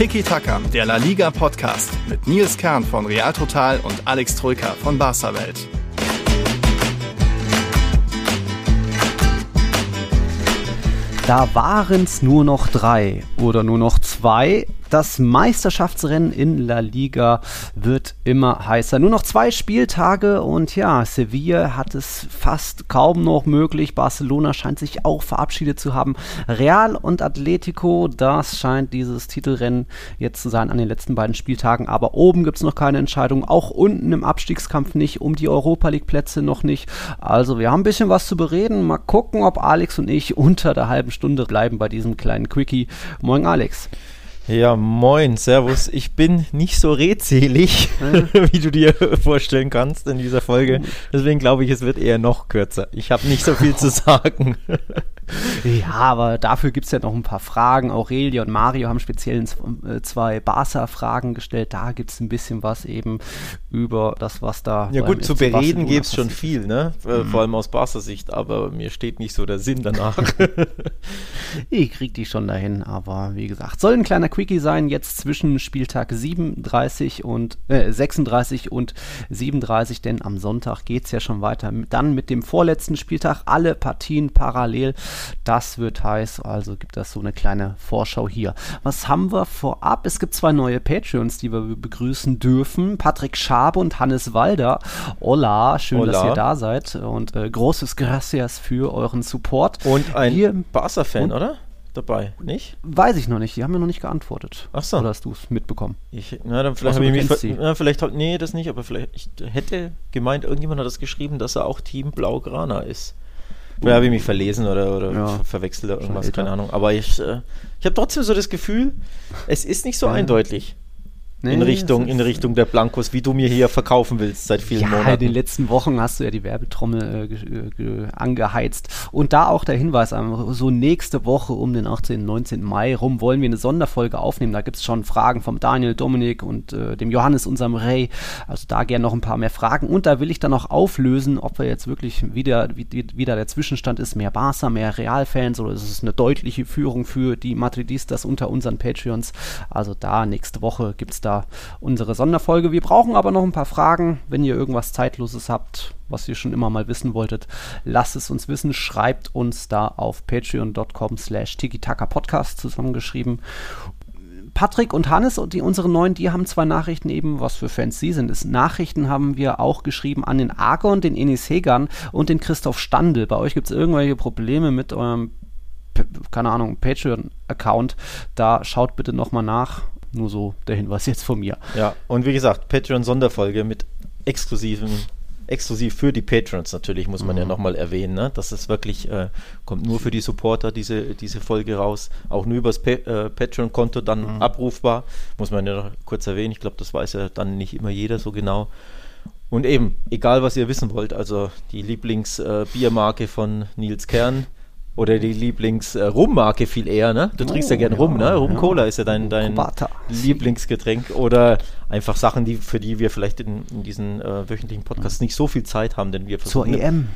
Tiki Taka, der La Liga Podcast mit Nils Kern von Real Total und Alex Troika von Barca Welt. Da waren es nur noch drei oder nur noch zwei. Das Meisterschaftsrennen in La Liga wird immer heißer. Nur noch zwei Spieltage und ja, Sevilla hat es fast kaum noch möglich. Barcelona scheint sich auch verabschiedet zu haben. Real und Atletico, das scheint dieses Titelrennen jetzt zu sein an den letzten beiden Spieltagen. Aber oben gibt es noch keine Entscheidung. Auch unten im Abstiegskampf nicht, um die Europa League Plätze noch nicht. Also wir haben ein bisschen was zu bereden. Mal gucken, ob Alex und ich unter der halben Stunde bleiben bei diesem kleinen Quickie. Moin Alex. Ja, moin, servus. Ich bin nicht so redselig, wie du dir vorstellen kannst in dieser Folge. Deswegen glaube ich, es wird eher noch kürzer. Ich habe nicht so viel zu sagen. Ja, aber dafür gibt es ja noch ein paar Fragen. Aurelia und Mario haben speziell äh, zwei Barca-Fragen gestellt. Da gibt es ein bisschen was eben über das, was da. Ja, gut, zu bereden gibt es schon viel, ne? Äh, mhm. Vor allem aus Barca-Sicht, aber mir steht nicht so der Sinn danach. ich krieg die schon dahin, aber wie gesagt, soll ein kleiner Quickie sein, jetzt zwischen Spieltag 37 und äh, 36 und 37, denn am Sonntag geht es ja schon weiter. Dann mit dem vorletzten Spieltag alle Partien parallel. Das wird heiß, also gibt das so eine kleine Vorschau hier. Was haben wir vorab? Es gibt zwei neue Patreons, die wir begrüßen dürfen. Patrick Schabe und Hannes Walder. Hola, schön, Hola. dass ihr da seid und äh, großes Gracias für euren Support. Und ein Barca-Fan, oder? Dabei, nicht? Weiß ich noch nicht. Die haben mir noch nicht geantwortet. Ach so. Oder hast du es mitbekommen? Ich, na, dann vielleicht habe ich mich. Na, vielleicht, nee, das nicht, aber vielleicht. Ich hätte gemeint, irgendjemand hat das geschrieben, dass er auch Team Blaugrana ist. Vielleicht habe ich mich verlesen oder, oder ja. verwechselt oder irgendwas, keine Ahnung. Aber ich, äh, ich habe trotzdem so das Gefühl, es ist nicht so eindeutig. Nee, in, Richtung, in Richtung der Blankos, wie du mir hier verkaufen willst seit vielen ja, Monaten. In den letzten Wochen hast du ja die Werbetrommel äh, angeheizt. Und da auch der Hinweis, so nächste Woche um den 18. 19. Mai rum wollen wir eine Sonderfolge aufnehmen. Da gibt es schon Fragen vom Daniel, Dominik und äh, dem Johannes, unserem Ray. Also da gerne noch ein paar mehr Fragen. Und da will ich dann noch auflösen, ob wir jetzt wirklich wieder, wie, wieder der Zwischenstand ist, mehr Barca, mehr Realfans oder ist es eine deutliche Führung für die Madridistas unter unseren Patreons. Also da nächste Woche gibt es da da unsere Sonderfolge. Wir brauchen aber noch ein paar Fragen. Wenn ihr irgendwas Zeitloses habt, was ihr schon immer mal wissen wolltet, lasst es uns wissen. Schreibt uns da auf patreon.com slash podcast zusammengeschrieben. Patrick und Hannes und die unsere neuen, die haben zwei Nachrichten eben, was für Fans sie sind. Ist Nachrichten haben wir auch geschrieben an den Argon, den Enis Hegan und den Christoph Standel. Bei euch gibt es irgendwelche Probleme mit eurem keine Ahnung, Patreon-Account, da schaut bitte nochmal nach. Nur so der Hinweis jetzt von mir. Ja, und wie gesagt, Patreon-Sonderfolge mit exklusiven exklusiv für die Patrons natürlich, muss man mhm. ja nochmal erwähnen. Ne? Das ist wirklich, äh, kommt nur für die Supporter diese, diese Folge raus. Auch nur übers pa äh, Patreon-Konto dann mhm. abrufbar. Muss man ja noch kurz erwähnen. Ich glaube, das weiß ja dann nicht immer jeder so genau. Und eben, egal was ihr wissen wollt, also die Lieblingsbiermarke äh, von Nils Kern, oder die Lieblings-Rum-Marke viel eher, ne? Du trinkst ja gerne oh, Rum, ne? Rum-Cola ja. ist ja dein, dein Lieblingsgetränk. Oder einfach Sachen, die, für die wir vielleicht in, in diesen äh, wöchentlichen Podcasts nicht so viel Zeit haben, denn wir versuchen. Zur EM.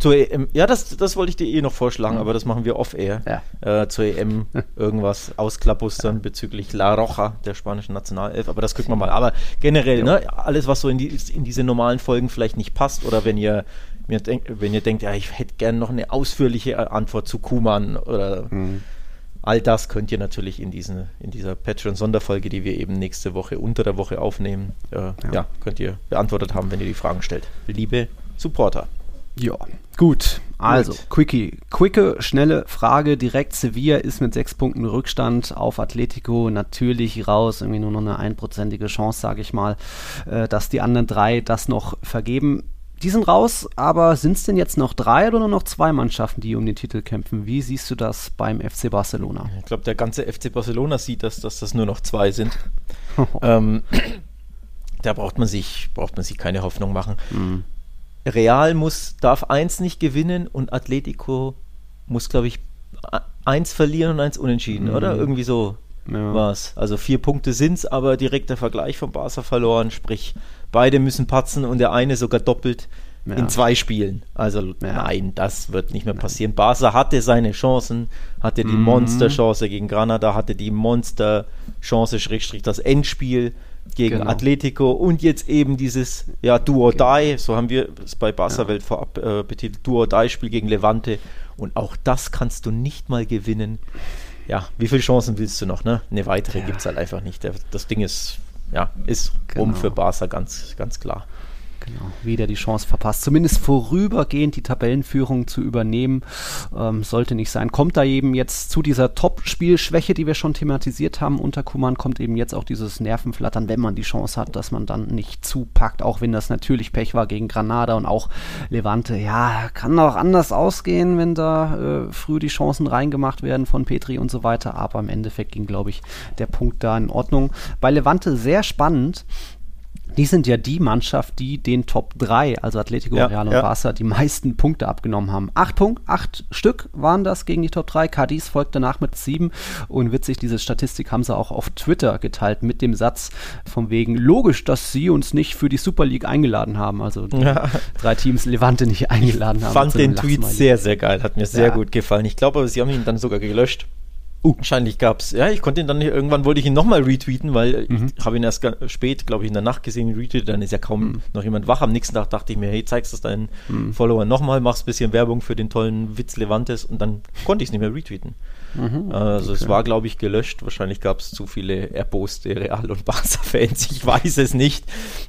Zur EM. Ja, das, das wollte ich dir eh noch vorschlagen, mhm. aber das machen wir off-air. Ja. Äh, zur EM irgendwas ausklabustern ja. bezüglich La Roja, der spanischen Nationalelf. Aber das gucken wir mal. Aber generell, ne? Alles, was so in, die, in diese normalen Folgen vielleicht nicht passt oder wenn ihr wenn ihr denkt, ja, ich hätte gerne noch eine ausführliche Antwort zu Kuman oder mhm. all das könnt ihr natürlich in, diesen, in dieser Patreon-Sonderfolge, die wir eben nächste Woche unter der Woche aufnehmen, äh, ja. ja, könnt ihr beantwortet haben, wenn ihr die Fragen stellt. Liebe Supporter. Ja, gut. Also, gut. Quickie. Quicke, schnelle Frage direkt. Sevilla ist mit sechs Punkten Rückstand auf Atletico natürlich raus. Irgendwie nur noch eine einprozentige Chance, sage ich mal, äh, dass die anderen drei das noch vergeben. Die sind raus, aber sind es denn jetzt noch drei oder nur noch zwei Mannschaften, die um den Titel kämpfen? Wie siehst du das beim FC Barcelona? Ich glaube, der ganze FC Barcelona sieht das, dass das nur noch zwei sind. ähm, da braucht man sich, braucht man sich keine Hoffnung machen. Mhm. Real muss, darf eins nicht gewinnen und Atletico muss, glaube ich, eins verlieren und eins unentschieden, mhm. oder? Irgendwie so ja. war es. Also vier Punkte sind es, aber direkter Vergleich von Barca verloren, sprich beide müssen patzen und der eine sogar doppelt. ja. in zwei Spielen. Also ja. nein, das wird nicht mehr passieren. Barca hatte seine Chancen, hatte die mhm. Monsterchance gegen Granada, hatte die Monsterchance, Schrägstrich das Endspiel gegen genau. Atletico und jetzt eben dieses ja, Do or. Die, so haben wir es bei Barca Welt vorab äh, betitelt, Do or Die Spiel gegen Levante und auch das kannst du nicht mal gewinnen. Ja, wie viele Chancen willst du noch? Ne? Eine weitere ja. gibt es halt einfach nicht. Das Ding ist, ja, ist genau. rum für Barca ganz, ganz klar. Genau, wieder die Chance verpasst, zumindest vorübergehend die Tabellenführung zu übernehmen. Ähm, sollte nicht sein. Kommt da eben jetzt zu dieser Top-Spielschwäche, die wir schon thematisiert haben unter Kuman, kommt eben jetzt auch dieses Nervenflattern, wenn man die Chance hat, dass man dann nicht zupackt, auch wenn das natürlich Pech war gegen Granada und auch Levante. Ja, kann auch anders ausgehen, wenn da äh, früh die Chancen reingemacht werden von Petri und so weiter. Aber im Endeffekt ging, glaube ich, der Punkt da in Ordnung. Bei Levante sehr spannend die sind ja die Mannschaft, die den Top 3, also Atletico, ja, Real und ja. Barca, die meisten Punkte abgenommen haben. Acht Punkte, acht Stück waren das gegen die Top 3. Cadiz folgt danach mit sieben. Und witzig, diese Statistik haben sie auch auf Twitter geteilt mit dem Satz von wegen, logisch, dass sie uns nicht für die Super League eingeladen haben. Also ja. drei Teams Levante nicht eingeladen haben. Fand den Tweet sehr, sehr geil. Hat mir sehr gut gefallen. Ich glaube, sie haben ihn dann sogar gelöscht. Uh. Wahrscheinlich es, ja, ich konnte ihn dann nicht, irgendwann wollte ich ihn nochmal retweeten, weil mhm. ich habe ihn erst spät, glaube ich, in der Nacht gesehen, retweetet, dann ist ja kaum mhm. noch jemand wach. Am nächsten Tag dachte ich mir, hey, zeigst es deinen mhm. Followern nochmal, machst ein bisschen Werbung für den tollen Witz Levantes und dann konnte ich es nicht mehr retweeten. Mhm, also okay. es war, glaube ich, gelöscht. Wahrscheinlich gab es zu viele erboste Real- und Barca-Fans. Ich weiß es nicht.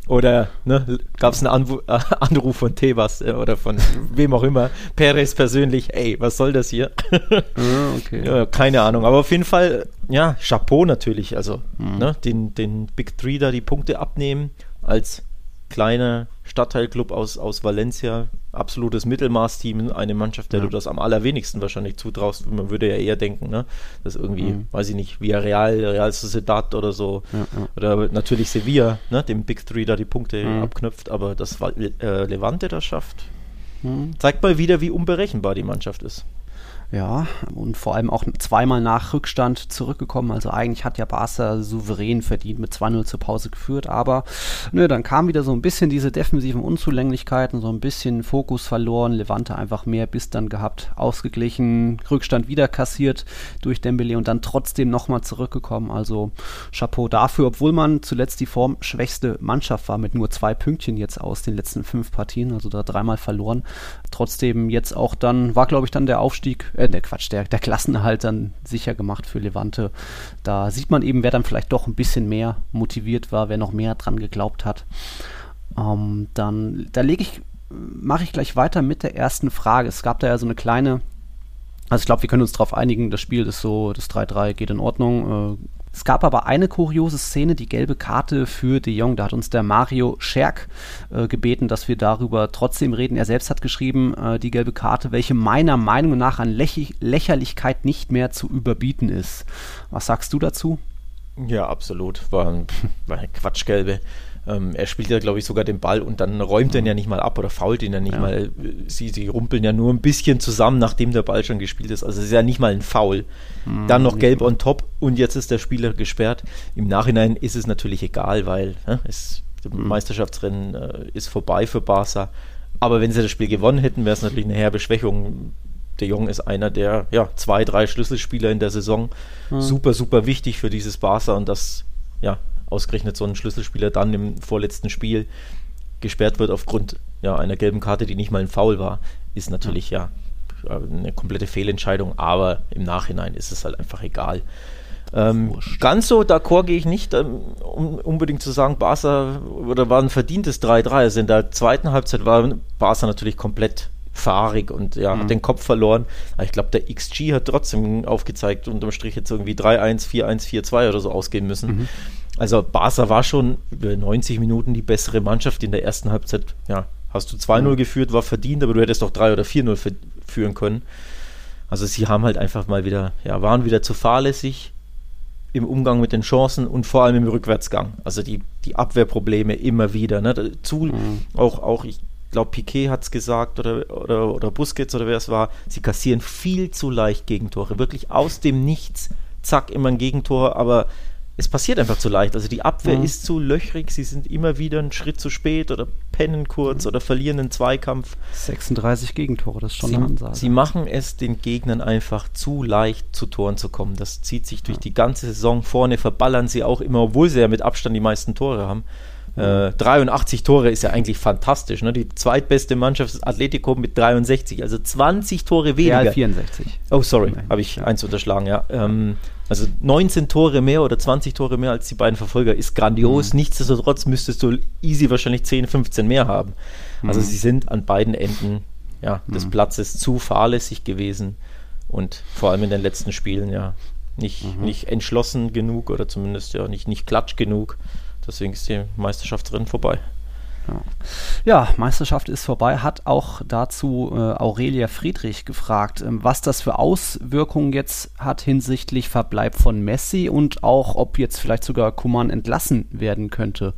Oder ne, gab es einen Anw äh, Anruf von Tebas äh, oder von wem auch immer. Perez persönlich, ey, was soll das hier? Ah, okay. ja, keine Ahnung. Aber auf jeden Fall, ja, Chapeau natürlich. Also mhm. ne, den, den Big Three da die Punkte abnehmen als kleiner Stadtteilclub aus, aus Valencia, absolutes Mittelmaßteam, eine Mannschaft, der ja. du das am allerwenigsten wahrscheinlich zutraust. Man würde ja eher denken, ne, dass irgendwie, mhm. weiß ich nicht, via Real, Real Sociedad oder so, ja, ja. oder natürlich Sevilla, ne, dem Big Three da die Punkte mhm. abknüpft, aber das äh, Levante das schafft. Mhm. Zeigt mal wieder, wie unberechenbar die Mannschaft ist. Ja, und vor allem auch zweimal nach Rückstand zurückgekommen. Also eigentlich hat ja Barca souverän verdient mit 2-0 zur Pause geführt. Aber nö, dann kam wieder so ein bisschen diese defensiven Unzulänglichkeiten, so ein bisschen Fokus verloren. Levante einfach mehr Biss dann gehabt, ausgeglichen, Rückstand wieder kassiert durch Dembele und dann trotzdem nochmal zurückgekommen. Also Chapeau dafür, obwohl man zuletzt die formschwächste Mannschaft war mit nur zwei Pünktchen jetzt aus den letzten fünf Partien, also da dreimal verloren. Trotzdem jetzt auch dann, war glaube ich dann der Aufstieg äh, der Quatsch, der, der Klassenerhalt dann sicher gemacht für Levante. Da sieht man eben, wer dann vielleicht doch ein bisschen mehr motiviert war, wer noch mehr dran geglaubt hat. Ähm, dann, da lege ich, mache ich gleich weiter mit der ersten Frage. Es gab da ja so eine kleine also ich glaube, wir können uns darauf einigen, das Spiel ist so, das 3-3 geht in Ordnung. Äh, es gab aber eine kuriose Szene, die gelbe Karte für De Jong. Da hat uns der Mario Scherk äh, gebeten, dass wir darüber trotzdem reden. Er selbst hat geschrieben, äh, die gelbe Karte, welche meiner Meinung nach an Läch Lächerlichkeit nicht mehr zu überbieten ist. Was sagst du dazu? Ja, absolut. War, ein, war eine Quatschgelbe. Ähm, er spielt ja, glaube ich, sogar den Ball und dann räumt er ihn ja nicht mal ab oder fault ihn ja nicht ja. mal. Sie, sie rumpeln ja nur ein bisschen zusammen, nachdem der Ball schon gespielt ist. Also es ist ja nicht mal ein Foul. Mhm, dann noch gelb on top und jetzt ist der Spieler gesperrt. Im Nachhinein ist es natürlich egal, weil äh, es, das mhm. Meisterschaftsrennen äh, ist vorbei für Barca. Aber wenn sie das Spiel gewonnen hätten, wäre es natürlich eine herbe Schwächung. Der Jong ist einer der ja, zwei, drei Schlüsselspieler in der Saison. Mhm. Super, super wichtig für dieses Barca und das ja, ausgerechnet so ein Schlüsselspieler dann im vorletzten Spiel gesperrt wird aufgrund ja, einer gelben Karte, die nicht mal ein Foul war, ist natürlich ja, ja eine komplette Fehlentscheidung, aber im Nachhinein ist es halt einfach egal. Ähm, ganz so d'accord gehe ich nicht, ähm, um unbedingt zu sagen, Barca oder war ein verdientes 3-3. Also in der zweiten Halbzeit war Barca natürlich komplett fahrig und ja, mhm. hat den Kopf verloren. Aber ich glaube, der XG hat trotzdem aufgezeigt, unterm Strich jetzt irgendwie 3-1, 4-1, 4-2 oder so ausgehen müssen. Mhm. Also Barca war schon über 90 Minuten die bessere Mannschaft in der ersten Halbzeit. Ja, hast du 2-0 mhm. geführt, war verdient, aber du hättest doch 3 oder 4-0 führen können. Also sie haben halt einfach mal wieder, ja, waren wieder zu fahrlässig im Umgang mit den Chancen und vor allem im Rückwärtsgang. Also die, die Abwehrprobleme immer wieder. Ne? Dazu mhm. auch, auch, ich glaube, Piquet hat es gesagt oder, oder, oder Busquets oder wer es war, sie kassieren viel zu leicht Gegentore. Wirklich aus dem Nichts, zack, immer ein Gegentor, aber es passiert einfach zu leicht. Also die Abwehr mhm. ist zu löchrig, sie sind immer wieder einen Schritt zu spät oder pennen kurz mhm. oder verlieren einen Zweikampf. 36 Gegentore, das ist schon sie, eine Ansage. Sie machen es den Gegnern einfach zu leicht, zu Toren zu kommen. Das zieht sich durch ja. die ganze Saison. Vorne verballern sie auch immer, obwohl sie ja mit Abstand die meisten Tore haben. Äh, 83 Tore ist ja eigentlich fantastisch. Ne? Die zweitbeste Mannschaft ist Atletico mit 63, also 20 Tore weniger. Real 64. Oh, sorry, habe ich eins unterschlagen, ja. Ähm, also 19 Tore mehr oder 20 Tore mehr als die beiden Verfolger ist grandios. Mhm. Nichtsdestotrotz müsstest du easy wahrscheinlich 10, 15 mehr haben. Also mhm. sie sind an beiden Enden ja, des mhm. Platzes zu fahrlässig gewesen und vor allem in den letzten Spielen ja nicht, mhm. nicht entschlossen genug oder zumindest ja nicht, nicht klatsch genug. Deswegen ist die Meisterschaftsrennen vorbei. Ja. ja. Meisterschaft ist vorbei. Hat auch dazu äh, Aurelia Friedrich gefragt, ähm, was das für Auswirkungen jetzt hat hinsichtlich Verbleib von Messi und auch, ob jetzt vielleicht sogar Kuman entlassen werden könnte.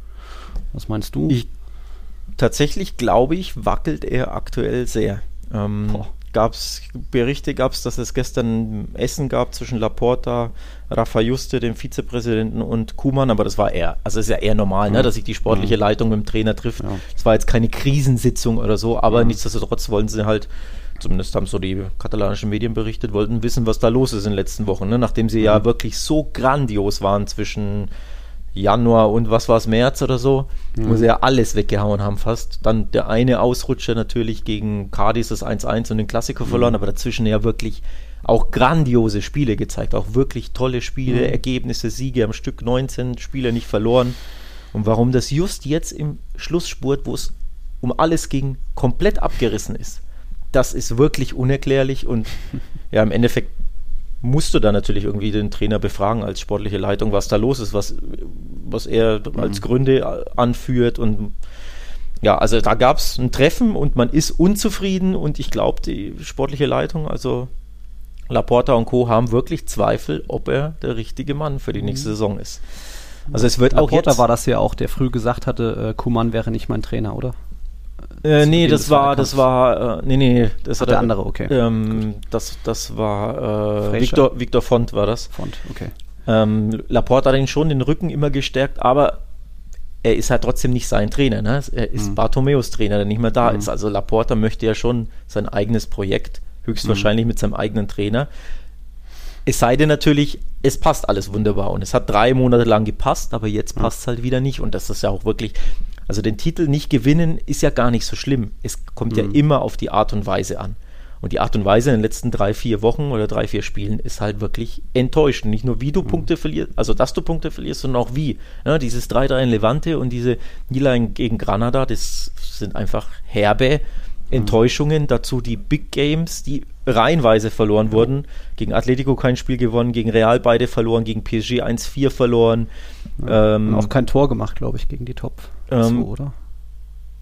Was meinst du? Ich, tatsächlich glaube ich, wackelt er aktuell sehr. Ähm, gab es Berichte, gab es, dass es gestern Essen gab zwischen Laporta, Rafa Juste, dem Vizepräsidenten und Kuman, aber das war eher, also ist ja eher normal, ne, dass sich die sportliche Leitung mit dem Trainer trifft. Es ja. war jetzt keine Krisensitzung oder so, aber ja. nichtsdestotrotz wollen sie halt, zumindest haben so die katalanischen Medien berichtet, wollten wissen, was da los ist in den letzten Wochen, ne, nachdem sie ja wirklich so grandios waren zwischen Januar und was war es, März oder so, mhm. wo sie ja alles weggehauen haben fast. Dann der eine Ausrutscher natürlich gegen Cardis das 1-1 und den Klassiker mhm. verloren, aber dazwischen ja wirklich auch grandiose Spiele gezeigt, auch wirklich tolle Spiele, mhm. Ergebnisse, Siege am Stück, 19 Spiele nicht verloren. Und warum das just jetzt im Schlussspurt, wo es um alles ging, komplett abgerissen ist, das ist wirklich unerklärlich und ja, im Endeffekt musst du da natürlich irgendwie den Trainer befragen als sportliche Leitung, was da los ist, was, was er mhm. als Gründe anführt und ja, also da gab es ein Treffen und man ist unzufrieden und ich glaube, die sportliche Leitung, also Laporta und Co. haben wirklich Zweifel, ob er der richtige Mann für die mhm. nächste Saison ist. Also es wird Laporta auch jetzt, war das ja auch, der früh gesagt hatte, äh, Kuman wäre nicht mein Trainer, oder? Äh, nee, das war, das war, äh, nee, nee, das war der andere, okay. Ähm, das, das war, äh, Victor, Victor Font war das. Font, okay. Ähm, Laporte hat ihn schon den Rücken immer gestärkt, aber er ist halt trotzdem nicht sein Trainer. Ne? Er ist mhm. Bartomeus Trainer, der nicht mehr da mhm. ist. Also Laporta möchte ja schon sein eigenes Projekt, höchstwahrscheinlich mhm. mit seinem eigenen Trainer. Es sei denn natürlich, es passt alles wunderbar und es hat drei Monate lang gepasst, aber jetzt passt es halt wieder nicht und das ist ja auch wirklich, also den Titel nicht gewinnen ist ja gar nicht so schlimm. Es kommt mhm. ja immer auf die Art und Weise an. Und die Art und Weise in den letzten drei, vier Wochen oder drei, vier Spielen ist halt wirklich enttäuschend. Nicht nur, wie du mhm. Punkte verlierst, also dass du Punkte verlierst, sondern auch wie. Ja, dieses 3-3 in Levante und diese Niederlage gegen Granada, das sind einfach herbe. Enttäuschungen. Dazu die Big Games, die reihenweise verloren wurden. Gegen Atletico kein Spiel gewonnen, gegen Real beide verloren, gegen PSG 1-4 verloren. Ja, ähm, auch kein Tor gemacht, glaube ich, gegen die Top ähm, so, oder?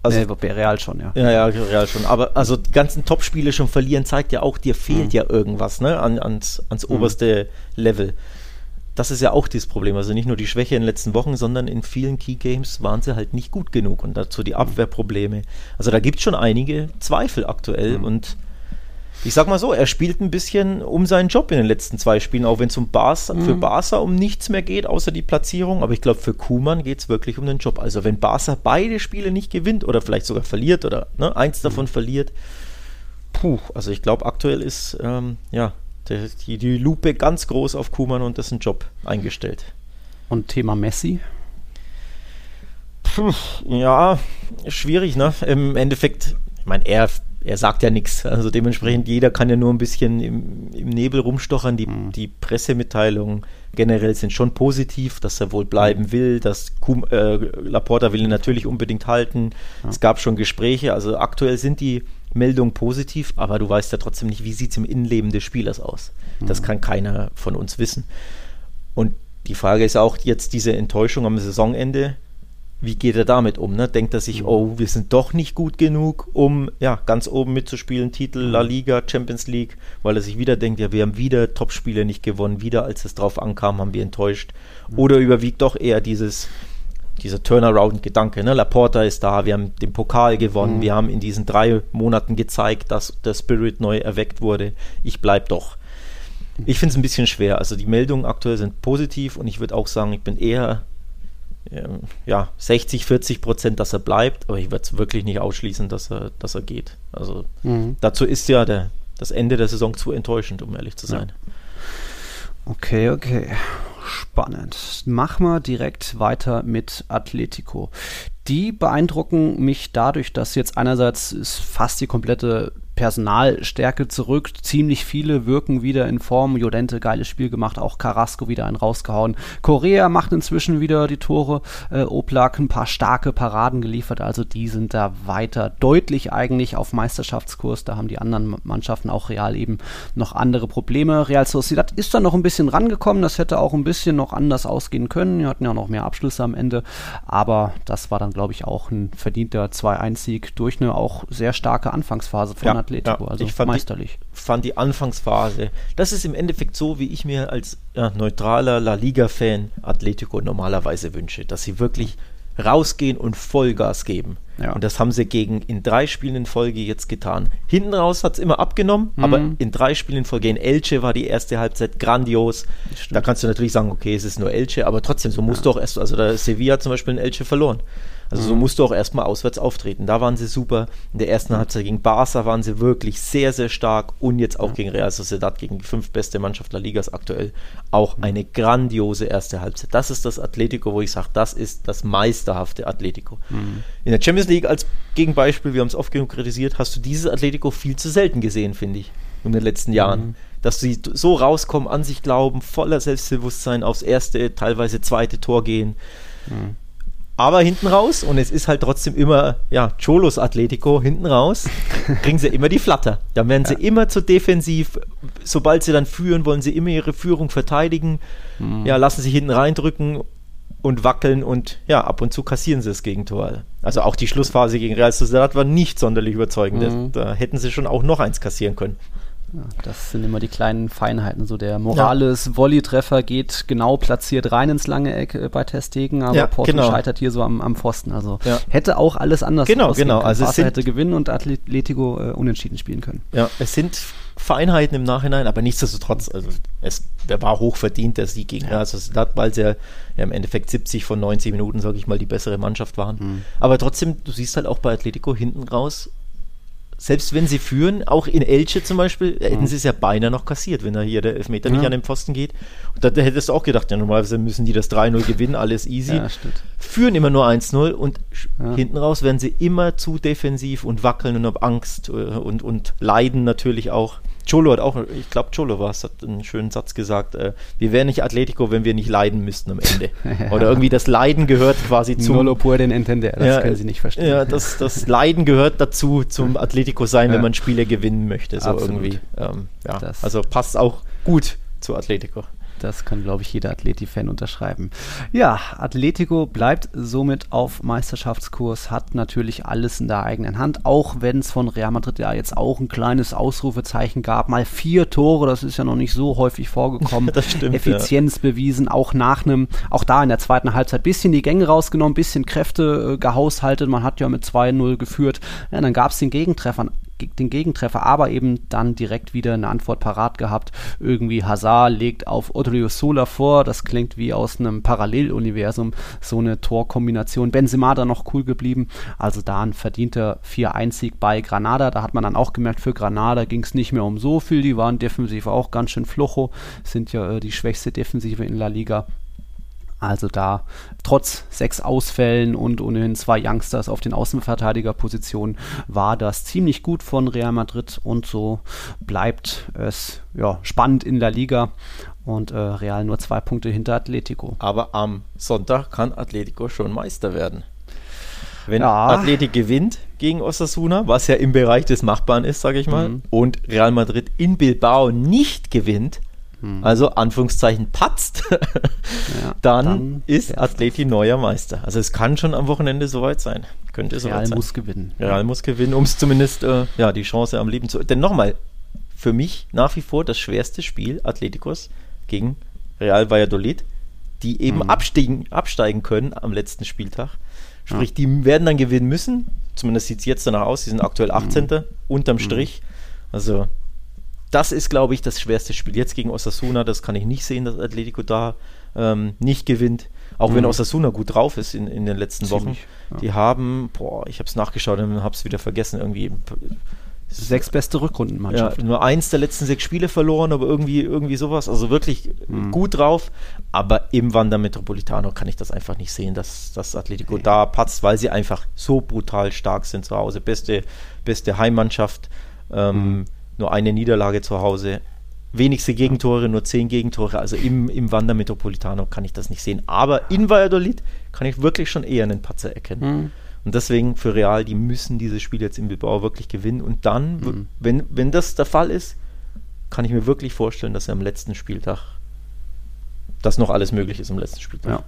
Also, nee, bei Real schon, ja. Ja, ja, Real schon. Aber also die ganzen Top-Spiele schon verlieren, zeigt ja auch, dir fehlt mhm. ja irgendwas, ne? An, ans, ans mhm. oberste Level. Das ist ja auch das Problem. Also nicht nur die Schwäche in den letzten Wochen, sondern in vielen Key Games waren sie halt nicht gut genug und dazu die mhm. Abwehrprobleme. Also da gibt es schon einige Zweifel aktuell mhm. und ich sag mal so, er spielt ein bisschen um seinen Job in den letzten zwei Spielen, auch wenn es um Barca, mhm. für Barca um nichts mehr geht, außer die Platzierung. Aber ich glaube, für Kuman geht es wirklich um den Job. Also wenn Barca beide Spiele nicht gewinnt oder vielleicht sogar verliert oder ne, eins mhm. davon verliert, puh, also ich glaube, aktuell ist ähm, ja die, die Lupe ganz groß auf Kuman und dessen Job eingestellt. Und Thema Messi? Puh, ja, schwierig, ne? Im Endeffekt, ich meine, er er sagt ja nichts. Also dementsprechend, jeder kann ja nur ein bisschen im, im Nebel rumstochern. Die, mhm. die Pressemitteilungen generell sind schon positiv, dass er wohl bleiben will, dass Kum, äh, Laporta will ihn natürlich unbedingt halten. Ja. Es gab schon Gespräche, also aktuell sind die Meldungen positiv, aber du weißt ja trotzdem nicht, wie sieht es im Innenleben des Spielers aus. Mhm. Das kann keiner von uns wissen. Und die Frage ist auch jetzt diese Enttäuschung am Saisonende wie geht er damit um? Ne? Denkt er sich, mhm. oh, wir sind doch nicht gut genug, um ja, ganz oben mitzuspielen, Titel, La mhm. Liga, Champions League, weil er sich wieder denkt, ja, wir haben wieder Topspiele nicht gewonnen, wieder als es drauf ankam, haben wir enttäuscht. Mhm. Oder überwiegt doch eher dieses, dieser Turnaround-Gedanke, ne? Laporta ist da, wir haben den Pokal gewonnen, mhm. wir haben in diesen drei Monaten gezeigt, dass der Spirit neu erweckt wurde, ich bleib doch. Ich finde es ein bisschen schwer. Also die Meldungen aktuell sind positiv und ich würde auch sagen, ich bin eher ähm, ja, 60, 40 Prozent, dass er bleibt, aber ich würde es wirklich nicht ausschließen, dass er, dass er geht. Also mhm. dazu ist ja der, das Ende der Saison zu enttäuschend, um ehrlich zu sein. Ja. Okay, okay. Spannend. Machen wir direkt weiter mit Atletico. Die beeindrucken mich dadurch, dass jetzt einerseits ist fast die komplette Personalstärke zurück. Ziemlich viele wirken wieder in Form. Jodente, geiles Spiel gemacht. Auch Carrasco wieder einen rausgehauen. Korea macht inzwischen wieder die Tore. Äh, Oblak ein paar starke Paraden geliefert. Also die sind da weiter deutlich eigentlich auf Meisterschaftskurs. Da haben die anderen Mannschaften auch real eben noch andere Probleme. Real Sociedad ist da noch ein bisschen rangekommen. Das hätte auch ein bisschen noch anders ausgehen können. Wir hatten ja noch mehr Abschlüsse am Ende. Aber das war dann, glaube ich, auch ein verdienter 2-1-Sieg durch eine auch sehr starke Anfangsphase von ja. Atletico, ja, also ich fand meisterlich. Die, fand die Anfangsphase, das ist im Endeffekt so, wie ich mir als ja, neutraler La Liga-Fan Atletico normalerweise wünsche, dass sie wirklich rausgehen und Vollgas geben. Ja. Und das haben sie gegen in drei Spielen in Folge jetzt getan. Hinten raus hat es immer abgenommen, mhm. aber in drei Spielen in Folge in Elche war die erste Halbzeit grandios. Da kannst du natürlich sagen, okay, es ist nur Elche, aber trotzdem, so musst ja. du auch erst, also der Sevilla zum Beispiel in Elche verloren. Also mhm. so musst du auch erstmal auswärts auftreten. Da waren sie super. In der ersten Halbzeit gegen Barca waren sie wirklich sehr, sehr stark und jetzt auch gegen Real Sociedad, gegen die fünf beste Mannschaft der Ligas aktuell, auch mhm. eine grandiose erste Halbzeit. Das ist das Atletico, wo ich sage, das ist das meisterhafte Atletico. Mhm. In der Champions League als Gegenbeispiel, wir haben es oft genug kritisiert, hast du dieses Atletico viel zu selten gesehen, finde ich, in den letzten Jahren mhm. dass sie so rauskommen, an sich glauben, voller Selbstbewusstsein aufs erste, teilweise zweite Tor gehen. Mhm aber hinten raus, und es ist halt trotzdem immer, ja, Cholos Atletico, hinten raus, kriegen sie immer die Flatter. Dann werden sie ja. immer zu defensiv. Sobald sie dann führen, wollen sie immer ihre Führung verteidigen. Mhm. Ja, lassen sich hinten reindrücken und wackeln und ja, ab und zu kassieren sie das Gegentor. Also auch die Schlussphase gegen Real Sociedad war nicht sonderlich überzeugend. Mhm. Da hätten sie schon auch noch eins kassieren können. Ja, das sind immer die kleinen Feinheiten. So der Morales ja. Volley-Treffer geht genau platziert rein ins lange Eck äh, bei Testegen, aber ja, Porto genau. scheitert hier so am, am Pfosten. Also ja. hätte auch alles anders genau, genau. Können. Also Barca hätte gewinnen und Atletico äh, unentschieden spielen können. Ja, es sind Feinheiten im Nachhinein, aber nichtsdestotrotz, also es der war hochverdient, der Sieg gegen Real Sociedad, weil sie ja, im Endeffekt 70 von 90 Minuten, sage ich mal, die bessere Mannschaft waren. Mhm. Aber trotzdem, du siehst halt auch bei Atletico hinten raus, selbst wenn sie führen, auch in Elche zum Beispiel, hätten mhm. sie es ja beinahe noch kassiert, wenn da hier der Elfmeter ja. nicht an den Pfosten geht. Und da, da hättest du auch gedacht, ja, normalerweise müssen die das 3-0 gewinnen, alles easy. Ja, führen immer nur 1-0 und ja. hinten raus werden sie immer zu defensiv und wackeln und haben Angst äh, und, und leiden natürlich auch. Cholo hat auch, ich glaube, Cholo war es, hat einen schönen Satz gesagt, äh, wir wären nicht Atletico, wenn wir nicht leiden müssten am Ende. Oder irgendwie das Leiden gehört quasi zu. Nolo den entender, das ja, können sie nicht verstehen. Ja, das, das Leiden gehört dazu, zum Atletico sein, ja. wenn man Spiele gewinnen möchte, so Absolut. irgendwie. Ähm, ja, also passt auch gut zu Atletico. Das kann, glaube ich, jeder Atleti-Fan unterschreiben. Ja, Atletico bleibt somit auf Meisterschaftskurs, hat natürlich alles in der eigenen Hand, auch wenn es von Real Madrid ja jetzt auch ein kleines Ausrufezeichen gab. Mal vier Tore, das ist ja noch nicht so häufig vorgekommen. das stimmt, Effizienz ja. bewiesen, auch nach einem, auch da in der zweiten Halbzeit bisschen die Gänge rausgenommen, bisschen Kräfte äh, gehaushaltet. Man hat ja mit 2-0 geführt. Ja, dann gab es den Gegentreffer den Gegentreffer, aber eben dann direkt wieder eine Antwort parat gehabt. Irgendwie Hazard legt auf Odriozola vor, das klingt wie aus einem Paralleluniversum, so eine Torkombination. Benzema da noch cool geblieben, also da ein verdienter 4-1-Sieg bei Granada. Da hat man dann auch gemerkt, für Granada ging es nicht mehr um so viel, die waren defensiv auch ganz schön flocho, sind ja äh, die schwächste Defensive in La Liga. Also da trotz sechs Ausfällen und ohnehin zwei Youngsters auf den Außenverteidigerpositionen war das ziemlich gut von Real Madrid und so bleibt es ja, spannend in der Liga und äh, Real nur zwei Punkte hinter Atletico. Aber am Sonntag kann Atletico schon Meister werden. Wenn ja. Athletic gewinnt gegen Osasuna, was ja im Bereich des Machbaren ist, sage ich mal, mhm. und Real Madrid in Bilbao nicht gewinnt, hm. also Anführungszeichen patzt, ja, dann, dann, ist Atleti neuer Meister. Also es kann schon am Wochenende soweit sein. Könnte soweit Real sein. muss gewinnen. Real muss gewinnen, um es zumindest äh, ja, die Chance am Leben zu. Denn nochmal, für mich nach wie vor das schwerste Spiel Atleticos gegen Real Valladolid, die eben mhm. absteigen, absteigen können am letzten Spieltag. Sprich, ja. die werden dann gewinnen müssen. Zumindest sieht es jetzt danach aus. Sie sind aktuell 18. Mhm. unterm hm. Strich. Also das ist, glaube ich, das schwerste Spiel. Jetzt gegen Osasuna, das kann ich nicht sehen, dass Atletico da ähm, nicht gewinnt. Auch mhm. wenn Osasuna gut drauf ist in, in den letzten Ziemlich, Wochen. Ja. Die haben, boah, ich habe es nachgeschaut und habe es wieder vergessen, irgendwie sechs beste Rückrundenmannschaft. Ja, nur eins der letzten sechs Spiele verloren, aber irgendwie, irgendwie sowas. Also wirklich mhm. gut drauf. Aber im Wander Metropolitano kann ich das einfach nicht sehen, dass das Atletico nee. da patzt, weil sie einfach so brutal stark sind zu Hause. Beste, beste Heimmannschaft. Ähm, mhm. Nur eine Niederlage zu Hause. Wenigste Gegentore, nur zehn Gegentore. Also im, im Wander Metropolitano kann ich das nicht sehen. Aber in Valladolid kann ich wirklich schon eher einen Patzer erkennen. Mhm. Und deswegen für Real, die müssen dieses Spiel jetzt in Bilbao wirklich gewinnen. Und dann, mhm. wenn, wenn das der Fall ist, kann ich mir wirklich vorstellen, dass er am letzten Spieltag, dass noch alles möglich ist am letzten Spieltag. Ja.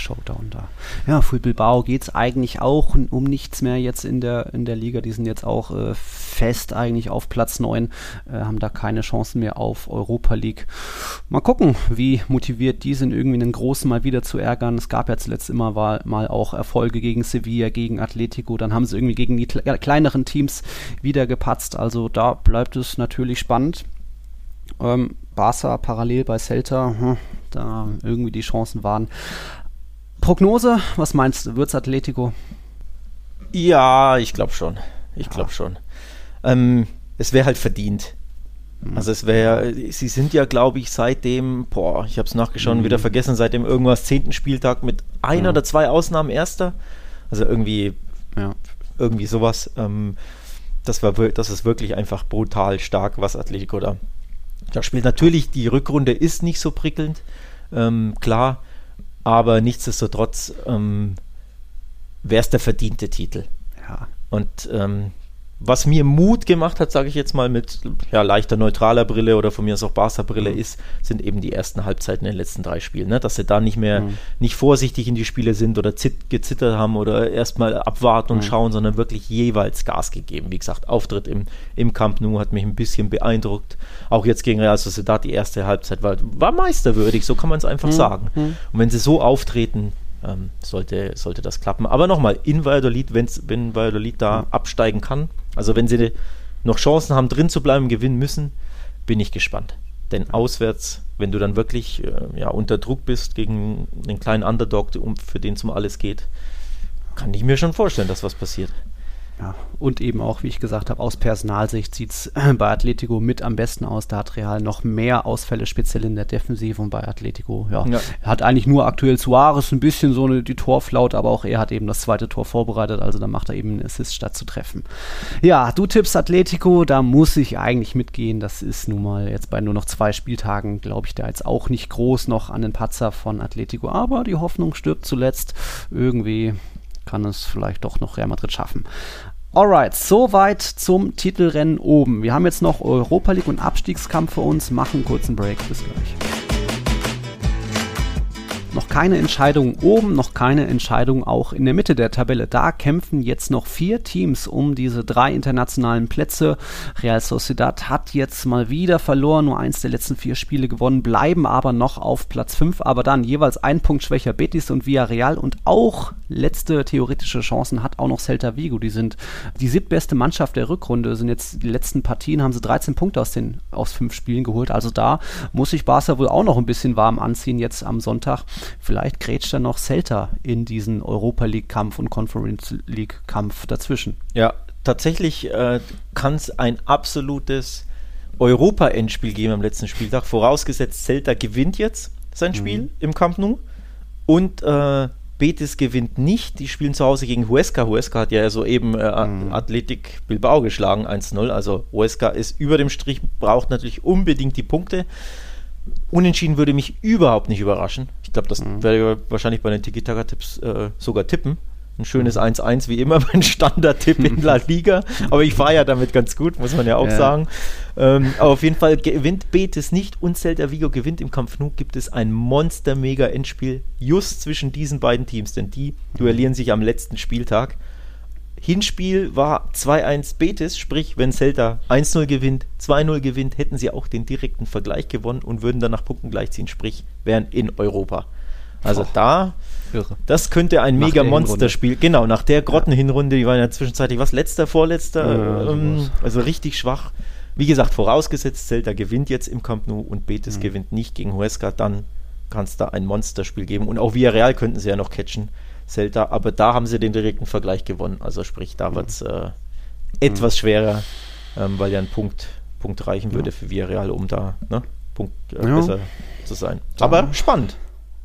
Showdown da. Ja, für Bilbao geht es eigentlich auch um nichts mehr jetzt in der, in der Liga. Die sind jetzt auch äh, fest eigentlich auf Platz 9, äh, haben da keine Chancen mehr auf Europa League. Mal gucken, wie motiviert die sind, irgendwie einen Großen mal wieder zu ärgern. Es gab ja zuletzt immer mal, mal auch Erfolge gegen Sevilla, gegen Atletico. Dann haben sie irgendwie gegen die kleineren Teams wieder gepatzt. Also da bleibt es natürlich spannend. Ähm, Barca parallel bei Celta, hm, da irgendwie die Chancen waren. Prognose, was meinst du? Wird's Atletico? Ja, ich glaube schon. Ich ja. glaube schon. Ähm, es wäre halt verdient. Mhm. Also es wäre, sie sind ja, glaube ich, seitdem, boah, ich habe es nachgeschaut und mhm. wieder vergessen, seit dem irgendwas zehnten Spieltag mit ein ja. oder zwei Ausnahmen Erster. Also irgendwie, ja. irgendwie sowas. Ähm, das war, das ist wirklich einfach brutal stark, was Atletico da, da spielt. Natürlich, die Rückrunde ist nicht so prickelnd, ähm, klar. Aber nichtsdestotrotz ähm, wäre es der verdiente Titel. Ja. Und ähm, was mir Mut gemacht hat, sage ich jetzt mal mit ja, leichter neutraler Brille oder von mir aus auch Barca-Brille mhm. ist, sind eben die ersten Halbzeiten in den letzten drei Spielen. Ne? Dass sie da nicht mehr mhm. nicht vorsichtig in die Spiele sind oder gezittert haben oder erstmal abwarten und mhm. schauen, sondern wirklich jeweils Gas gegeben. Wie gesagt, Auftritt im, im Camp Nou hat mich ein bisschen beeindruckt. Auch jetzt gegen Real Sociedad die erste Halbzeit war, war meisterwürdig, so kann man es einfach mhm. sagen. Mhm. Und wenn sie so auftreten, ähm, sollte, sollte das klappen. Aber nochmal, in Valladolid, wenn's, wenn Valladolid da absteigen kann, also wenn sie noch Chancen haben, drin zu bleiben, gewinnen müssen, bin ich gespannt. Denn auswärts, wenn du dann wirklich äh, ja, unter Druck bist gegen einen kleinen Underdog, für den es um alles geht, kann ich mir schon vorstellen, dass was passiert. Ja, und eben auch, wie ich gesagt habe, aus Personalsicht sieht es bei Atletico mit am besten aus. Da hat Real noch mehr Ausfälle, speziell in der Defensive und bei Atletico, ja, ja. hat eigentlich nur aktuell Suarez ein bisschen so eine, die Torflaut, aber auch er hat eben das zweite Tor vorbereitet, also dann macht er eben einen Assist statt zu treffen. Ja, du tippst Atletico, da muss ich eigentlich mitgehen. Das ist nun mal jetzt bei nur noch zwei Spieltagen, glaube ich, da jetzt auch nicht groß noch an den Patzer von Atletico, aber die Hoffnung stirbt zuletzt. Irgendwie kann es vielleicht doch noch Real Madrid schaffen. Alright, soweit zum Titelrennen oben. Wir haben jetzt noch Europa League und Abstiegskampf für uns. Machen kurzen Break. Bis gleich. Noch keine Entscheidung oben, noch keine Entscheidung auch in der Mitte der Tabelle. Da kämpfen jetzt noch vier Teams um diese drei internationalen Plätze. Real Sociedad hat jetzt mal wieder verloren, nur eins der letzten vier Spiele gewonnen, bleiben aber noch auf Platz 5, aber dann jeweils ein Punkt schwächer Betis und Villarreal und auch letzte theoretische Chancen hat auch noch Celta Vigo. Die sind die siebtbeste Mannschaft der Rückrunde, sind jetzt die letzten Partien, haben sie 13 Punkte aus den aus fünf Spielen geholt. Also da muss sich Barca wohl auch noch ein bisschen warm anziehen jetzt am Sonntag. Vielleicht grätscht dann noch Celta in diesen Europa League-Kampf und Conference League-Kampf dazwischen. Ja, tatsächlich äh, kann es ein absolutes Europa-Endspiel geben am letzten Spieltag, vorausgesetzt Celta gewinnt jetzt sein Spiel mhm. im Camp Nou und äh, Betis gewinnt nicht. Die spielen zu Hause gegen Huesca. Huesca hat ja soeben äh, mhm. Athletic Bilbao geschlagen, 1-0. Also Huesca ist über dem Strich, braucht natürlich unbedingt die Punkte. Unentschieden würde mich überhaupt nicht überraschen. Ich glaube, das mhm. werde ich wahrscheinlich bei den Tiki-Taka-Tipps äh, sogar tippen. Ein schönes 1-1 mhm. wie immer, mein Standard-Tipp in La Liga. Aber ich fahre ja damit ganz gut, muss man ja auch ja. sagen. Ähm, aber auf jeden Fall gewinnt Betis nicht und Celta Vigo gewinnt im Kampf Nu. Gibt es ein Monster-Mega-Endspiel just zwischen diesen beiden Teams, denn die duellieren sich am letzten Spieltag. Hinspiel war 2-1 Betis, sprich, wenn Celta 1-0 gewinnt, 2-0 gewinnt, hätten sie auch den direkten Vergleich gewonnen und würden dann nach Punkten gleichziehen, sprich, wären in Europa. Also oh, da, irre. das könnte ein mega Monsterspiel, genau, nach der Grottenhinrunde, die waren ja zwischenzeitlich was, letzter, vorletzter, ja, ähm, also richtig schwach. Wie gesagt, vorausgesetzt, Celta gewinnt jetzt im Camp Nou und Betis mhm. gewinnt nicht gegen Huesca, dann kann es da ein Monsterspiel geben. Und auch Villarreal könnten sie ja noch catchen, Celta, aber da haben sie den direkten Vergleich gewonnen. Also sprich, da wird es äh, etwas mhm. schwerer, ähm, weil ja ein Punkt, Punkt reichen würde ja. für Villarreal, um da ne, Punkt äh, ja. besser zu sein. Aber spannend.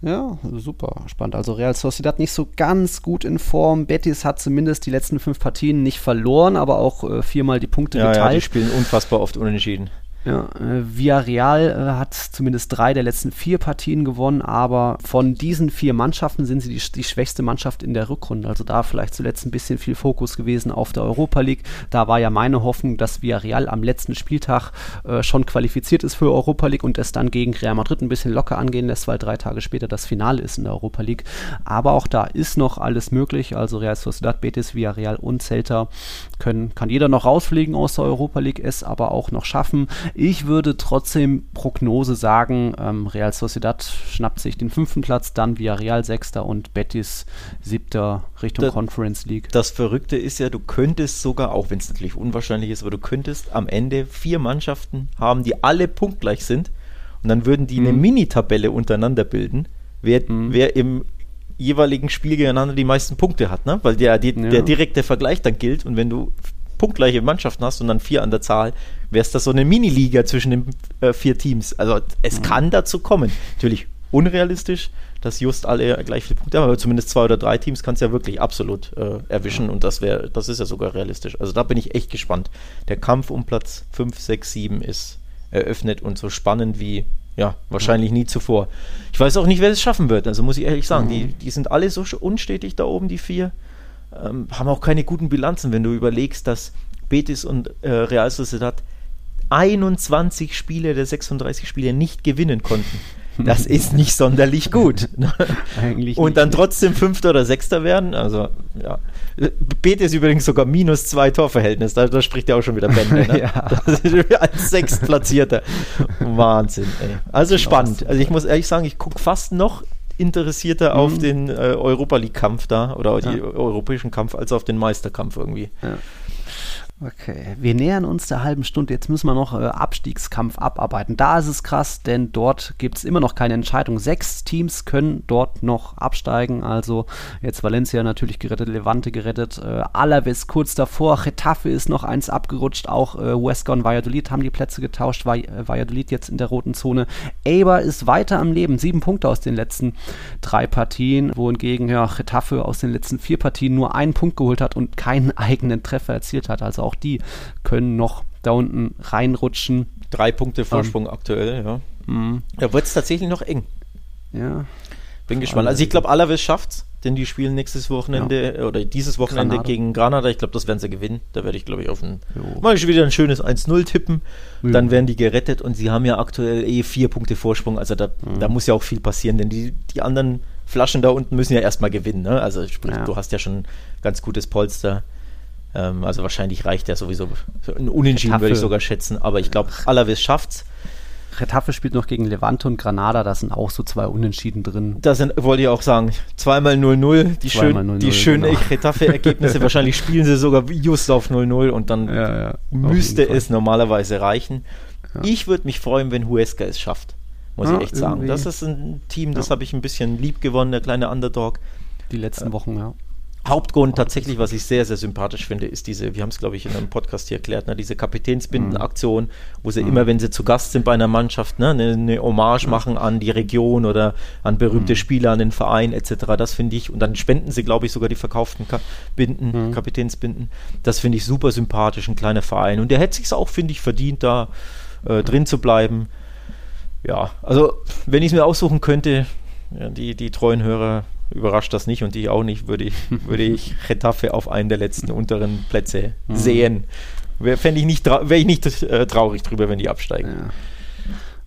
Ja, super spannend. Also Real Sociedad nicht so ganz gut in Form. Betis hat zumindest die letzten fünf Partien nicht verloren, aber auch äh, viermal die Punkte ja, geteilt. Ja, die spielen unfassbar oft unentschieden. Ja, äh, Villarreal äh, hat zumindest drei der letzten vier Partien gewonnen, aber von diesen vier Mannschaften sind sie die, die, schwächste Mannschaft in der Rückrunde. Also da vielleicht zuletzt ein bisschen viel Fokus gewesen auf der Europa League. Da war ja meine Hoffnung, dass Villarreal am letzten Spieltag äh, schon qualifiziert ist für Europa League und es dann gegen Real Madrid ein bisschen locker angehen lässt, weil drei Tage später das Finale ist in der Europa League. Aber auch da ist noch alles möglich. Also Real Sociedad, Betis, Villarreal und Celta können, kann jeder noch rausfliegen aus der Europa League, es aber auch noch schaffen. Ich würde trotzdem Prognose sagen, ähm, Real Sociedad schnappt sich den fünften Platz, dann Villarreal sechster und Betis siebter Richtung das, Conference League. Das Verrückte ist ja, du könntest sogar, auch wenn es natürlich unwahrscheinlich ist, aber du könntest am Ende vier Mannschaften haben, die alle punktgleich sind und dann würden die mhm. eine Mini-Tabelle untereinander bilden, wer, mhm. wer im jeweiligen Spiel gegeneinander die meisten Punkte hat, ne? weil der, die, ja. der direkte Vergleich dann gilt und wenn du punktgleiche Mannschaften hast und dann vier an der Zahl, wäre es das so eine Mini-Liga zwischen den äh, vier Teams. Also es mhm. kann dazu kommen. Natürlich unrealistisch, dass just alle gleich viele Punkte haben, aber zumindest zwei oder drei Teams kann es ja wirklich absolut äh, erwischen und das wäre, das ist ja sogar realistisch. Also da bin ich echt gespannt. Der Kampf um Platz 5, 6, 7 ist eröffnet und so spannend wie ja, wahrscheinlich nie zuvor. Ich weiß auch nicht, wer es schaffen wird. Also muss ich ehrlich sagen, mhm. die, die sind alle so unstetig da oben, die vier ähm, haben auch keine guten Bilanzen, wenn du überlegst, dass Betis und äh, Real Sociedad 21 Spiele der 36 Spiele nicht gewinnen konnten. Das ist nicht sonderlich gut. Eigentlich und dann trotzdem Fünfter oder Sechster werden. Also, ja. Betis übrigens sogar minus zwei Torverhältnis. Da, da spricht ja auch schon wieder Bände. Ne? ja. als Sechstplatzierter. Wahnsinn, ey. Also spannend. Also ich muss ehrlich sagen, ich gucke fast noch interessierter mhm. auf den äh, Europa League-Kampf da oder ja. die europäischen Kampf als auf den Meisterkampf irgendwie. Ja. Okay, wir nähern uns der halben Stunde. Jetzt müssen wir noch äh, Abstiegskampf abarbeiten. Da ist es krass, denn dort gibt es immer noch keine Entscheidung. Sechs Teams können dort noch absteigen. Also jetzt Valencia natürlich gerettet, Levante gerettet, äh, Alaves kurz davor, Getafe ist noch eins abgerutscht. Auch äh, Huesca Valladolid haben die Plätze getauscht. Va äh, Valladolid jetzt in der roten Zone. Eibar ist weiter am Leben. Sieben Punkte aus den letzten drei Partien, wohingegen ja, Getafe aus den letzten vier Partien nur einen Punkt geholt hat und keinen eigenen Treffer erzielt hat. Also auch auch die können noch da unten reinrutschen. Drei Punkte Vorsprung ähm, aktuell, ja. Mhm. Da wird es tatsächlich noch eng. Ja. Bin gespannt. Also ich glaube, Alaves schafft's, denn die spielen nächstes Wochenende ja. oder dieses Wochenende Granada. gegen Granada. Ich glaube, das werden sie gewinnen. Da werde ich, glaube ich, auf ein mal wieder ein schönes 1-0 tippen. Jo. Dann werden die gerettet und sie haben ja aktuell eh vier Punkte Vorsprung. Also da, mhm. da muss ja auch viel passieren, denn die, die anderen Flaschen da unten müssen ja erstmal gewinnen. Ne? Also sprich, ja. du hast ja schon ganz gutes Polster. Ähm, also wahrscheinlich reicht der sowieso. Ein Unentschieden würde ich sogar schätzen, aber ich glaube, Alaves schafft's. Retafe spielt noch gegen Levante und Granada, da sind auch so zwei Unentschieden drin. Da sind, wollte ich auch sagen, zweimal 0-0, die, schön, die schönen genau. Retafe-Ergebnisse, wahrscheinlich spielen sie sogar just auf 0-0 und dann ja, ja, müsste es normalerweise reichen. Ja. Ich würde mich freuen, wenn Huesca es schafft, muss ich echt sagen. Das ist ein Team, das habe ich ein bisschen lieb gewonnen, der kleine Underdog. Die letzten Wochen, ja. Hauptgrund tatsächlich, was ich sehr, sehr sympathisch finde, ist diese, wir haben es, glaube ich, in einem Podcast hier erklärt, ne, diese Kapitänsbindenaktion, wo sie mhm. immer, wenn sie zu Gast sind bei einer Mannschaft, ne, eine, eine Hommage mhm. machen an die Region oder an berühmte mhm. Spieler, an den Verein etc. Das finde ich, und dann spenden sie, glaube ich, sogar die verkauften Ka Binden, mhm. Kapitänsbinden. Das finde ich super sympathisch, ein kleiner Verein. Und der hätte sich auch, finde ich, verdient, da äh, drin zu bleiben. Ja, also wenn ich es mir aussuchen könnte, ja, die, die treuen Hörer überrascht das nicht und die auch nicht, würde ich, würde ich Retafe auf einen der letzten unteren Plätze mhm. sehen. Wäre ich nicht, wär ich nicht äh, traurig drüber, wenn die absteigen. Ja.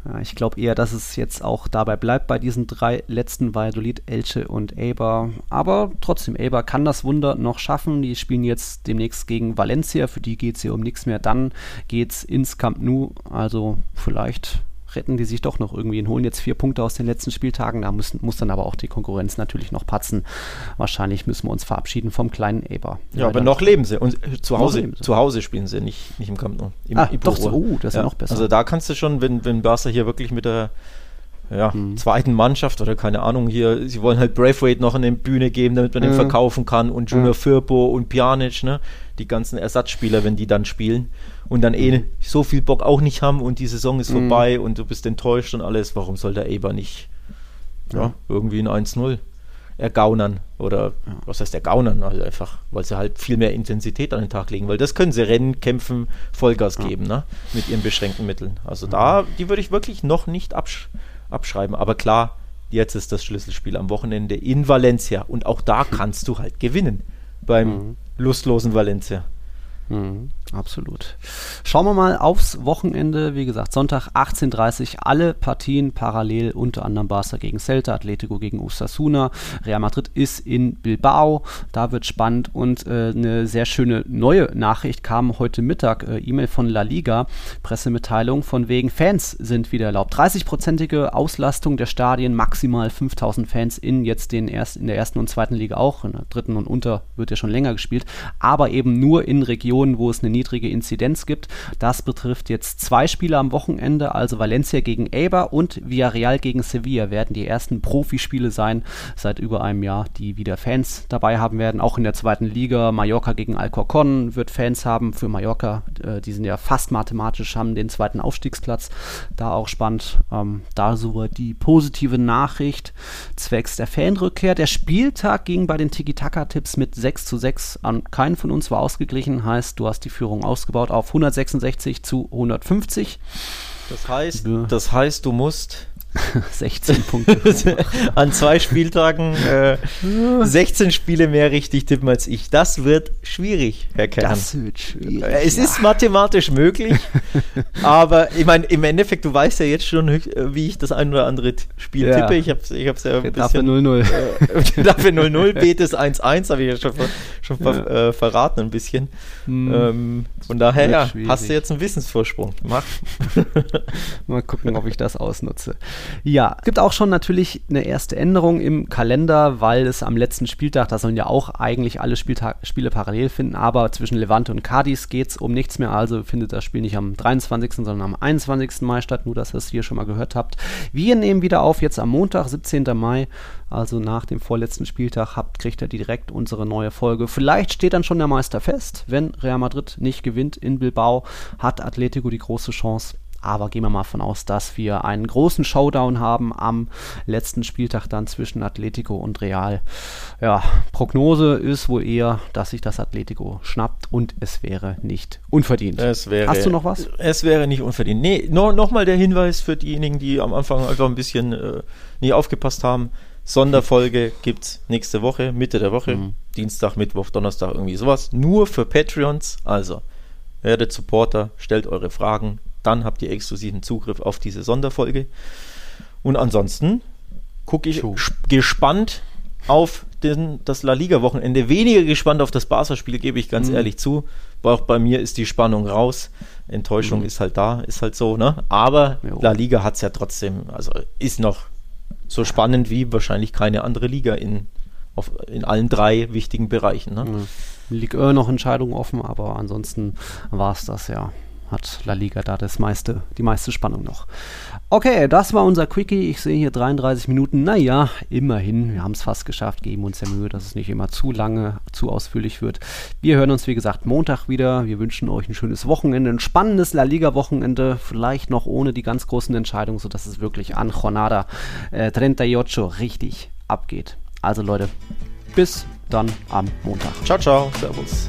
Ja, ich glaube eher, dass es jetzt auch dabei bleibt bei diesen drei letzten Valladolid, Elche und Eibar. Aber trotzdem, Eibar kann das Wunder noch schaffen. Die spielen jetzt demnächst gegen Valencia. Für die geht es hier um nichts mehr. Dann geht es ins Camp Nou. Also vielleicht retten die sich doch noch irgendwie und holen jetzt vier Punkte aus den letzten Spieltagen. Da muss, muss dann aber auch die Konkurrenz natürlich noch patzen. Wahrscheinlich müssen wir uns verabschieden vom kleinen Eber. Ja, aber noch leben sie. Und zu Hause, zu Hause spielen sie, nicht, nicht im Camp Nou. Im, ah, doch, so, oh, das ist ja. noch besser. Also da kannst du schon, wenn, wenn Barca hier wirklich mit der ja, hm. zweiten Mannschaft oder keine Ahnung hier, sie wollen halt Braithwaite noch eine Bühne geben, damit man mhm. den verkaufen kann und Junior ja. Firpo und Pjanic, ne, die ganzen Ersatzspieler, wenn die dann spielen und dann eh so viel Bock auch nicht haben und die Saison ist mhm. vorbei und du bist enttäuscht und alles, warum soll der Eber nicht ja, ja irgendwie ein 1-0 ergaunern oder ja. was heißt ergaunern, also einfach, weil sie halt viel mehr Intensität an den Tag legen, weil das können sie Rennen, Kämpfen, Vollgas geben, ne, mit ihren beschränkten Mitteln. Also da, die würde ich wirklich noch nicht absch abschreiben. Aber klar, jetzt ist das Schlüsselspiel am Wochenende in Valencia und auch da kannst du halt gewinnen beim mhm. Lustlosen Valencia. Mhm, absolut. Schauen wir mal aufs Wochenende. Wie gesagt, Sonntag 18.30 Uhr alle Partien parallel, unter anderem Barca gegen Celta, Atletico gegen Osasuna. Real Madrid ist in Bilbao. Da wird spannend und äh, eine sehr schöne neue Nachricht kam heute Mittag. Äh, E-Mail von La Liga, Pressemitteilung von wegen Fans sind wieder erlaubt. 30-prozentige Auslastung der Stadien, maximal 5000 Fans in jetzt den erst, in der ersten und zweiten Liga auch. In der dritten und unter wird ja schon länger gespielt, aber eben nur in Regionen Regionen, wo es eine niedrige Inzidenz gibt. Das betrifft jetzt zwei Spiele am Wochenende, also Valencia gegen Eibar und Villarreal gegen Sevilla werden die ersten Profispiele sein seit über einem Jahr, die wieder Fans dabei haben werden. Auch in der zweiten Liga, Mallorca gegen Alcorcon wird Fans haben. Für Mallorca, äh, die sind ja fast mathematisch, haben den zweiten Aufstiegsplatz. Da auch spannend. Ähm, da so die positive Nachricht zwecks der Fanrückkehr. Der Spieltag ging bei den Tiki-Taka-Tipps mit 6 zu 6 an. Keinen von uns war ausgeglichen, heißt du hast die Führung ausgebaut auf 166 zu 150. Das heißt, das heißt, du musst 16 Punkte. An zwei Spieltagen äh, 16 Spiele mehr richtig tippen als ich. Das wird schwierig, Herr Kern. Das wird schwierig. Es ja. ist mathematisch möglich, aber ich meine, im Endeffekt, du weißt ja jetzt schon, wie ich das ein oder andere Spiel ja. tippe. Ich habe es ich hab's ja ein bisschen... 0-0. Äh, dafür 0-0, Betes 1-1, habe ich ja schon, schon ja. Äh, verraten ein bisschen. Hm. Ähm, von daher, ja, hast du jetzt einen Wissensvorsprung. Mach. Mal gucken, ob ich das ausnutze. Ja, es gibt auch schon natürlich eine erste Änderung im Kalender, weil es am letzten Spieltag, da sollen ja auch eigentlich alle Spieltag, Spiele parallel finden, aber zwischen Levante und Cadiz geht es um nichts mehr, also findet das Spiel nicht am 23., sondern am 21. Mai statt, nur dass ihr es hier schon mal gehört habt. Wir nehmen wieder auf jetzt am Montag, 17. Mai, also nach dem vorletzten Spieltag habt, kriegt ihr direkt unsere neue Folge. Vielleicht steht dann schon der Meister fest, wenn Real Madrid nicht gewinnt in Bilbao, hat Atletico die große Chance aber gehen wir mal von aus, dass wir einen großen Showdown haben am letzten Spieltag dann zwischen Atletico und Real. Ja, Prognose ist wohl eher, dass sich das Atletico schnappt und es wäre nicht unverdient. Wäre, Hast du noch was? Es wäre nicht unverdient. Nee, no, nochmal der Hinweis für diejenigen, die am Anfang einfach ein bisschen äh, nie aufgepasst haben. Sonderfolge gibt es nächste Woche, Mitte der Woche, mhm. Dienstag, Mittwoch, Donnerstag, irgendwie sowas. Nur für Patreons. Also, werdet Supporter, stellt eure Fragen, dann habt ihr exklusiven Zugriff auf diese Sonderfolge. Und ansonsten gucke ich gespannt auf den, das La Liga-Wochenende. Weniger gespannt auf das Barca-Spiel, gebe ich ganz mhm. ehrlich zu. Aber auch bei mir ist die Spannung raus. Enttäuschung mhm. ist halt da, ist halt so, ne? Aber jo. La Liga hat es ja trotzdem, also ist noch so spannend wie wahrscheinlich keine andere Liga in, auf, in allen drei wichtigen Bereichen. Ne? Mhm. Ligue noch Entscheidungen offen, aber ansonsten war es das ja hat La Liga da das meiste, die meiste Spannung noch. Okay, das war unser Quickie. Ich sehe hier 33 Minuten. Naja, immerhin, wir haben es fast geschafft. Geben uns ja Mühe, dass es nicht immer zu lange, zu ausführlich wird. Wir hören uns, wie gesagt, Montag wieder. Wir wünschen euch ein schönes Wochenende, ein spannendes La Liga-Wochenende. Vielleicht noch ohne die ganz großen Entscheidungen, sodass es wirklich an Jornada äh, 38 richtig abgeht. Also Leute, bis dann am Montag. Ciao, ciao. Servus.